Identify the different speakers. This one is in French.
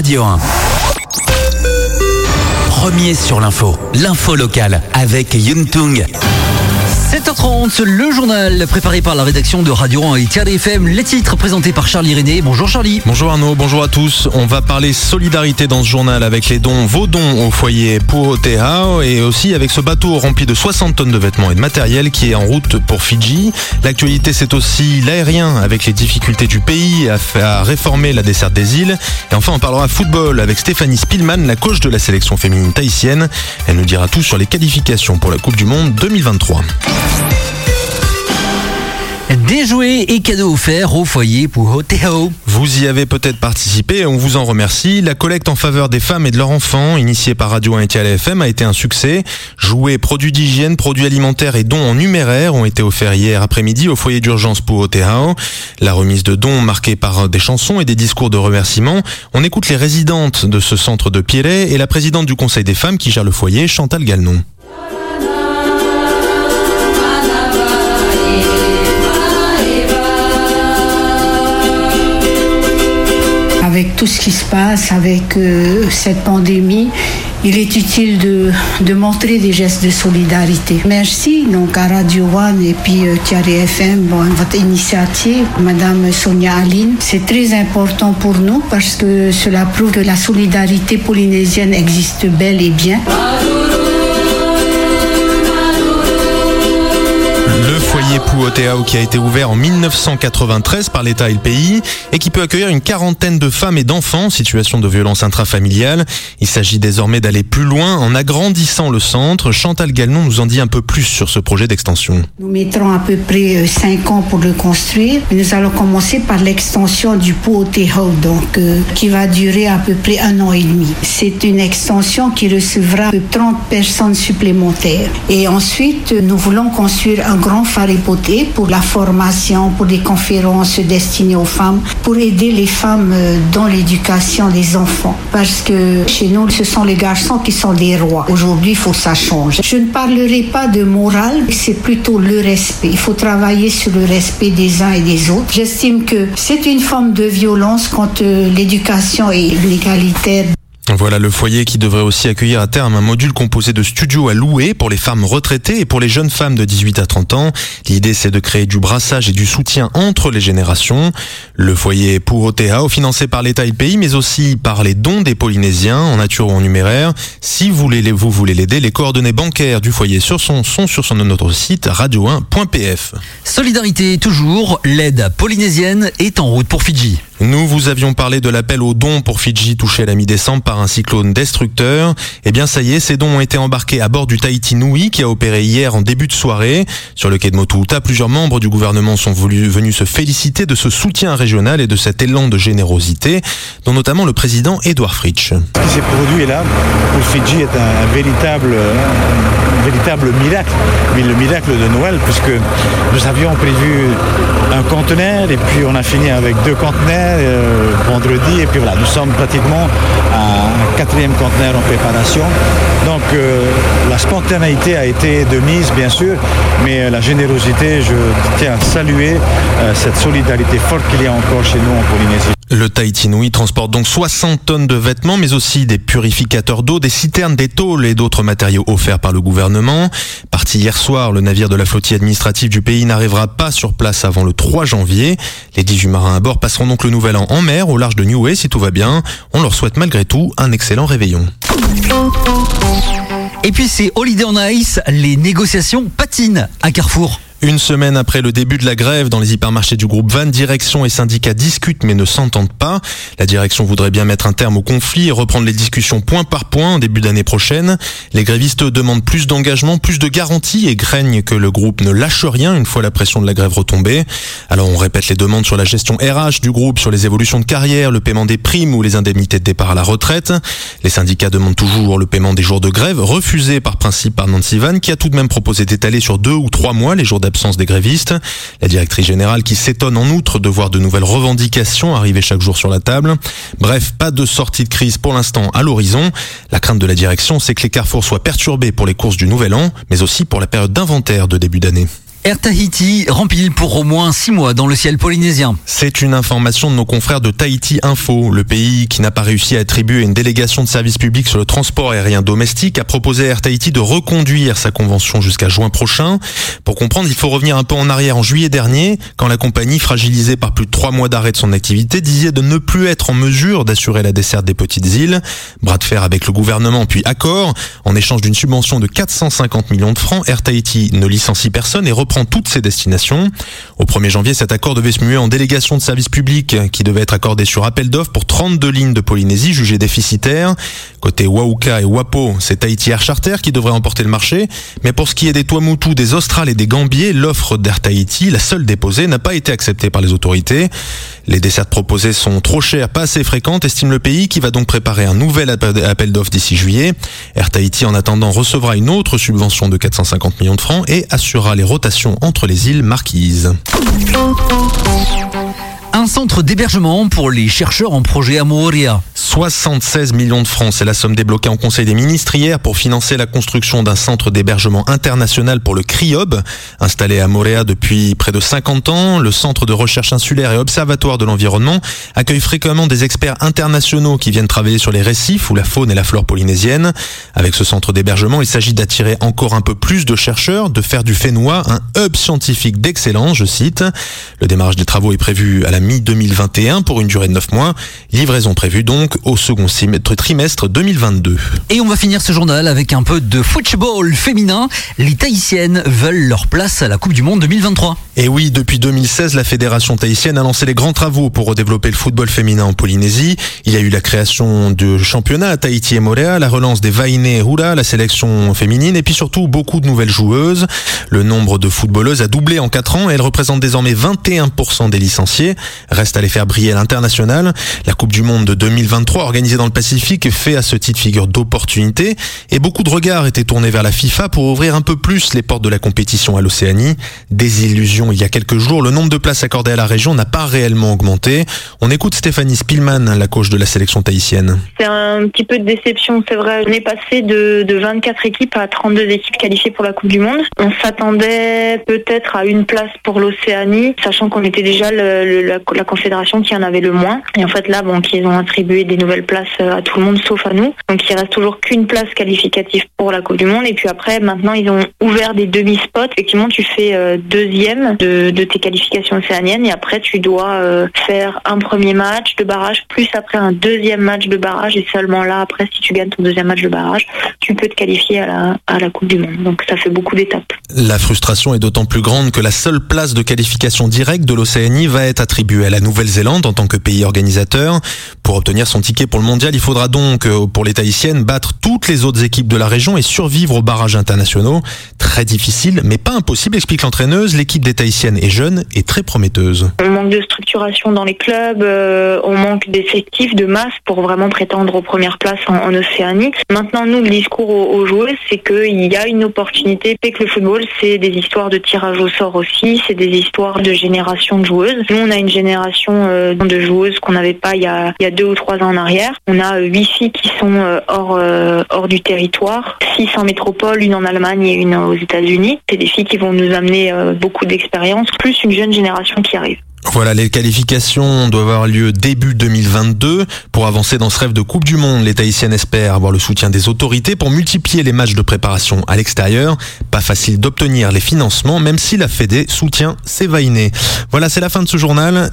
Speaker 1: Radio 1. Premier sur l'info, l'info locale avec Yuntung.
Speaker 2: 7h30, le journal préparé par la rédaction de Radio 1 et Thierry FM. Les titres présentés par Charlie René. Bonjour Charlie.
Speaker 3: Bonjour Arnaud, bonjour à tous. On va parler solidarité dans ce journal avec les dons, vos dons au foyer pour Oteha et aussi avec ce bateau rempli de 60 tonnes de vêtements et de matériel qui est en route pour Fidji. L'actualité c'est aussi l'aérien avec les difficultés du pays à, à réformer la desserte des îles. Et enfin on parlera football avec Stéphanie Spielmann, la coach de la sélection féminine tahitienne. Elle nous dira tout sur les qualifications pour la Coupe du Monde 2023.
Speaker 2: Des jouets et cadeaux offerts au foyer pour Oteo.
Speaker 3: Vous y avez peut-être participé et on vous en remercie. La collecte en faveur des femmes et de leurs enfants, initiée par Radio 1 et FM, a été un succès. Jouets, produits d'hygiène, produits alimentaires et dons en numéraire ont été offerts hier après-midi au foyer d'urgence pour Oteo. La remise de dons marquée par des chansons et des discours de remerciement. On écoute les résidentes de ce centre de Pierret et la présidente du conseil des femmes qui gère le foyer, Chantal Galnon.
Speaker 4: Tout ce qui se passe, avec euh, cette pandémie, il est utile de, montrer des gestes de solidarité. Merci donc à Radio One et puis euh, Thierry FM, bon, votre initiative, Madame Sonia Aline. C'est très important pour nous parce que cela prouve que la solidarité polynésienne existe bel et bien.
Speaker 3: Foyer Puoteao qui a été ouvert en 1993 par l'État et le pays et qui peut accueillir une quarantaine de femmes et d'enfants en situation de violence intrafamiliale. Il s'agit désormais d'aller plus loin en agrandissant le centre. Chantal Galnon nous en dit un peu plus sur ce projet d'extension.
Speaker 4: Nous mettrons à peu près 5 ans pour le construire. Nous allons commencer par l'extension du Puoteao donc euh, qui va durer à peu près un an et demi. C'est une extension qui recevra 30 personnes supplémentaires. Et ensuite, nous voulons construire un grand pour la formation, pour des conférences destinées aux femmes, pour aider les femmes dans l'éducation des enfants. Parce que chez nous, ce sont les garçons qui sont des rois. Aujourd'hui, il faut que ça change. Je ne parlerai pas de morale, c'est plutôt le respect. Il faut travailler sur le respect des uns et des autres. J'estime que c'est une forme de violence quand l'éducation est l'égalitaire.
Speaker 3: Voilà le foyer qui devrait aussi accueillir à terme un module composé de studios à louer pour les femmes retraitées et pour les jeunes femmes de 18 à 30 ans. L'idée c'est de créer du brassage et du soutien entre les générations. Le foyer pour Oteao, financé par l'État et le pays, mais aussi par les dons des Polynésiens en nature ou en numéraire. Si vous voulez, vous voulez l'aider, les coordonnées bancaires du foyer sur son, sont sur son, notre site radio1.pf.
Speaker 2: Solidarité toujours, l'aide polynésienne est en route pour Fidji.
Speaker 3: Nous vous avions parlé de l'appel aux dons pour Fidji touché à la mi-décembre par un cyclone destructeur. Eh bien, ça y est, ces dons ont été embarqués à bord du Tahiti Nui qui a opéré hier en début de soirée. Sur le quai de Motuuta, plusieurs membres du gouvernement sont venus se féliciter de ce soutien régional et de cet élan de générosité, dont notamment le président Edouard Fritsch.
Speaker 5: Ce qui s'est produit là, pour Fidji, est un, véritable, un véritable miracle, le miracle de Noël, puisque nous avions prévu un conteneur et puis on a fini avec deux conteneurs euh, vendredi et puis voilà, nous sommes pratiquement à un quatrième conteneur en préparation. Donc euh, la spontanéité a été de mise bien sûr, mais euh, la générosité, je tiens à saluer cette solidarité forte qu'il y a encore chez nous en Polynésie.
Speaker 3: Le Tahiti Nui transporte donc 60 tonnes de vêtements, mais aussi des purificateurs d'eau, des citernes, des tôles et d'autres matériaux offerts par le gouvernement. Parti hier soir, le navire de la flottille administrative du pays n'arrivera pas sur place avant le 3 janvier. Les 18 marins à bord passeront donc le nouvel an en mer, au large de Niue, si tout va bien. On leur souhaite malgré tout un excellent réveillon.
Speaker 2: Et puis c'est Holiday on Ice, les négociations patinent à Carrefour.
Speaker 3: Une semaine après le début de la grève dans les hypermarchés du groupe Van, direction et syndicats discutent mais ne s'entendent pas. La direction voudrait bien mettre un terme au conflit et reprendre les discussions point par point en début d'année prochaine. Les grévistes demandent plus d'engagement, plus de garanties et craignent que le groupe ne lâche rien une fois la pression de la grève retombée. Alors on répète les demandes sur la gestion RH du groupe, sur les évolutions de carrière, le paiement des primes ou les indemnités de départ à la retraite. Les syndicats demandent toujours le paiement des jours de grève, refusé par principe par Nancy Van, qui a tout de même proposé d'étaler sur deux ou trois mois les jours d'absence des grévistes. La directrice générale qui s'étonne en outre de voir de nouvelles revendications arriver chaque jour sur la table. Bref, pas de sortie de crise pour l'instant à l'horizon. La crainte de la direction, c'est que les carrefours soient perturbés pour les courses du nouvel an, mais aussi pour la période d'inventaire de début d'année.
Speaker 2: Air Tahiti rempile pour au moins six mois dans le ciel polynésien.
Speaker 3: C'est une information de nos confrères de Tahiti Info. Le pays qui n'a pas réussi à attribuer une délégation de service public sur le transport aérien domestique a proposé à Air Tahiti de reconduire sa convention jusqu'à juin prochain. Pour comprendre, il faut revenir un peu en arrière en juillet dernier, quand la compagnie, fragilisée par plus de trois mois d'arrêt de son activité, disait de ne plus être en mesure d'assurer la desserte des petites îles. Bras de fer avec le gouvernement, puis accord. En échange d'une subvention de 450 millions de francs, Air Tahiti ne licencie personne et prend toutes ses destinations. Au 1er janvier, cet accord devait se muer en délégation de service public qui devait être accordé sur appel d'offres pour 32 lignes de Polynésie jugées déficitaires. Côté Wauka et Wapo, c'est Tahiti Air Charter qui devrait emporter le marché. Mais pour ce qui est des Tuamotu, des Australes et des Gambiers, l'offre d'Air Tahiti, la seule déposée, n'a pas été acceptée par les autorités. Les dessertes proposées sont trop chères, pas assez fréquentes, estime le pays, qui va donc préparer un nouvel appel d'offres d'ici juillet. Air Tahiti, en attendant, recevra une autre subvention de 450 millions de francs et assurera les rotations entre les îles marquises.
Speaker 2: Un centre d'hébergement pour les chercheurs en projet à Moria.
Speaker 3: 76 millions de francs, c'est la somme débloquée en Conseil des ministres hier pour financer la construction d'un centre d'hébergement international pour le CRIOB. Installé à Moréa depuis près de 50 ans, le centre de recherche insulaire et observatoire de l'environnement accueille fréquemment des experts internationaux qui viennent travailler sur les récifs ou la faune et la flore polynésienne. Avec ce centre d'hébergement, il s'agit d'attirer encore un peu plus de chercheurs, de faire du Fénois un hub scientifique d'excellence, je cite. Le démarrage des travaux est prévu à la mi-2021 pour une durée de 9 mois. Livraison prévue donc au second trimestre 2022.
Speaker 2: Et on va finir ce journal avec un peu de football féminin. Les Tahitiennes veulent leur place à la Coupe du Monde 2023.
Speaker 3: Et oui, depuis 2016, la Fédération tahitienne a lancé les grands travaux pour redévelopper le football féminin en Polynésie. Il y a eu la création de championnats à Tahiti et Moréa, la relance des Vaine et Hura, la sélection féminine, et puis surtout beaucoup de nouvelles joueuses. Le nombre de footballeuses a doublé en 4 ans et elle représente désormais 21% des licenciés. Reste à les faire briller à l'international. La Coupe du Monde de 2023 organisée dans le Pacifique fait à ce titre figure d'opportunité et beaucoup de regards étaient tournés vers la FIFA pour ouvrir un peu plus les portes de la compétition à l'Océanie. Désillusion il y a quelques jours, le nombre de places accordées à la région n'a pas réellement augmenté. On écoute Stéphanie Spielmann, la coach de la sélection tahitienne.
Speaker 6: C'est un petit peu de déception, c'est vrai. On est passé de, de 24 équipes à 32 équipes qualifiées pour la Coupe du Monde. On s'attendait peut-être à une place pour l'Océanie, sachant qu'on était déjà le, la, la, confédération qui en avait le moins. Et en fait là, bon, qu'ils ont attribué des nouvelles places à tout le monde sauf à nous. Donc il reste toujours qu'une place qualificative pour la Coupe du Monde. Et puis après, maintenant, ils ont ouvert des demi-spots. Effectivement, tu fais euh, deuxième de, de, tes qualifications océaniennes et après, tu dois euh, faire un premier match de barrage, plus après un deuxième match de barrage. Et seulement là, après, si tu gagnes ton deuxième match de barrage, tu peux te qualifier à la, à la Coupe du Monde. Donc ça fait beaucoup d'étapes.
Speaker 3: La frustration est d'autant plus grande que la seule place de qualification directe de l'Océanie va être attribuée à la Nouvelle-Zélande en tant que pays organisateur. Pour obtenir son ticket pour le mondial, il faudra donc, euh, pour les Tahitiennes, battre toutes les autres équipes de la région et survivre aux barrages internationaux. Très difficile, mais pas impossible, explique l'entraîneuse. L'équipe des Tahitiennes est jeune et très prometteuse.
Speaker 6: On manque de structuration dans les clubs, euh, on manque d'effectifs, de masse pour vraiment prétendre aux premières places en, en Océanie. Maintenant, nous, le discours aux, aux joueuses, c'est qu'il y a une opportunité, et que le football, c'est des histoires de tirage au sort aussi, c'est des histoires de génération de joueuses. Nous, on a une génération euh, de joueuses qu'on n'avait pas il y, a, il y a deux ou trois ans en arrière. On a huit filles qui sont euh, hors, euh, hors du territoire, six en métropole, une en Allemagne et une aux États-Unis. C'est des filles qui vont nous amener euh, beaucoup d'expérience, plus une jeune génération qui arrive.
Speaker 3: Voilà, les qualifications doivent avoir lieu début 2022. Pour avancer dans ce rêve de Coupe du Monde, les Tahitiennes espèrent avoir le soutien des autorités pour multiplier les matchs de préparation à l'extérieur. Pas facile d'obtenir les financements, même si la Fédé soutient ses. Voilà, c'est la fin de ce journal.